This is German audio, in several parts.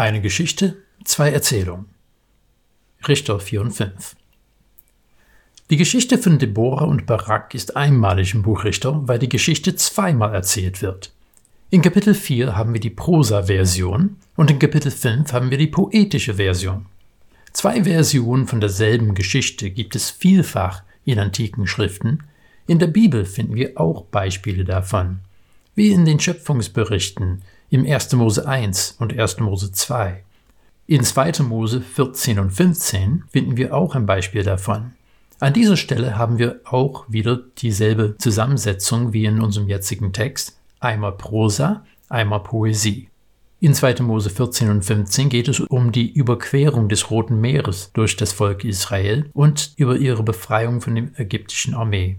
Eine Geschichte, zwei Erzählungen. Richter 4 und 5. Die Geschichte von Deborah und Barak ist einmalig im Buch Richter, weil die Geschichte zweimal erzählt wird. In Kapitel 4 haben wir die Prosa-Version und in Kapitel 5 haben wir die poetische Version. Zwei Versionen von derselben Geschichte gibt es vielfach in antiken Schriften. In der Bibel finden wir auch Beispiele davon, wie in den Schöpfungsberichten im 1. Mose 1 und 1. Mose 2. In 2. Mose 14 und 15 finden wir auch ein Beispiel davon. An dieser Stelle haben wir auch wieder dieselbe Zusammensetzung wie in unserem jetzigen Text, einmal Prosa, einmal Poesie. In 2. Mose 14 und 15 geht es um die Überquerung des Roten Meeres durch das Volk Israel und über ihre Befreiung von der ägyptischen Armee.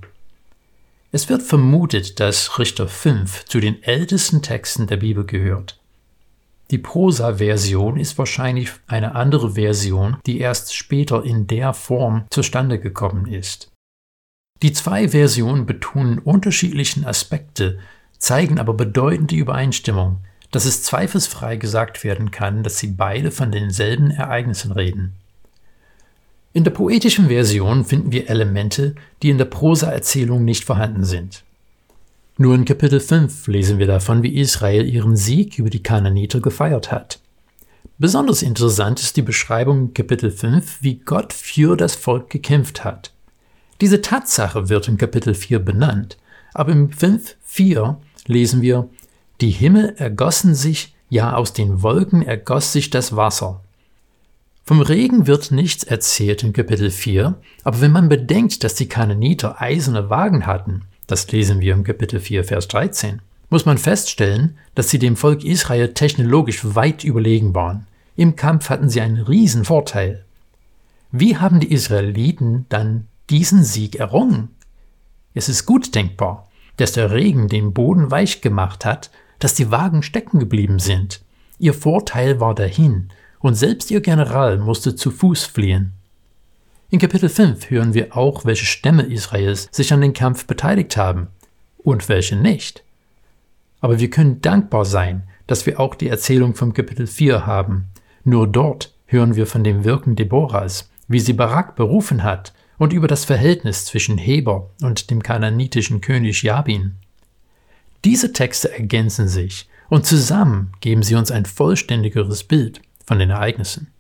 Es wird vermutet, dass Richter 5 zu den ältesten Texten der Bibel gehört. Die Prosa-Version ist wahrscheinlich eine andere Version, die erst später in der Form zustande gekommen ist. Die zwei Versionen betonen unterschiedlichen Aspekte, zeigen aber bedeutende Übereinstimmung, dass es zweifelsfrei gesagt werden kann, dass sie beide von denselben Ereignissen reden. In der poetischen Version finden wir Elemente, die in der Prosa-Erzählung nicht vorhanden sind. Nur in Kapitel 5 lesen wir davon, wie Israel ihren Sieg über die Kananiter gefeiert hat. Besonders interessant ist die Beschreibung in Kapitel 5, wie Gott für das Volk gekämpft hat. Diese Tatsache wird in Kapitel 4 benannt, aber im 5.4 lesen wir, die Himmel ergossen sich, ja aus den Wolken ergoss sich das Wasser. Vom Regen wird nichts erzählt in Kapitel 4, aber wenn man bedenkt, dass die Kananiter eiserne Wagen hatten, das lesen wir im Kapitel 4, Vers 13, muss man feststellen, dass sie dem Volk Israel technologisch weit überlegen waren. Im Kampf hatten sie einen riesen Vorteil. Wie haben die Israeliten dann diesen Sieg errungen? Es ist gut denkbar, dass der Regen den Boden weich gemacht hat dass die Wagen stecken geblieben sind. Ihr Vorteil war dahin, und selbst ihr General musste zu Fuß fliehen. In Kapitel 5 hören wir auch, welche Stämme Israels sich an den Kampf beteiligt haben und welche nicht. Aber wir können dankbar sein, dass wir auch die Erzählung vom Kapitel 4 haben. Nur dort hören wir von dem Wirken Deborahs, wie sie Barak berufen hat und über das Verhältnis zwischen Heber und dem kananitischen König Jabin. Diese Texte ergänzen sich und zusammen geben sie uns ein vollständigeres Bild von den Ereignissen.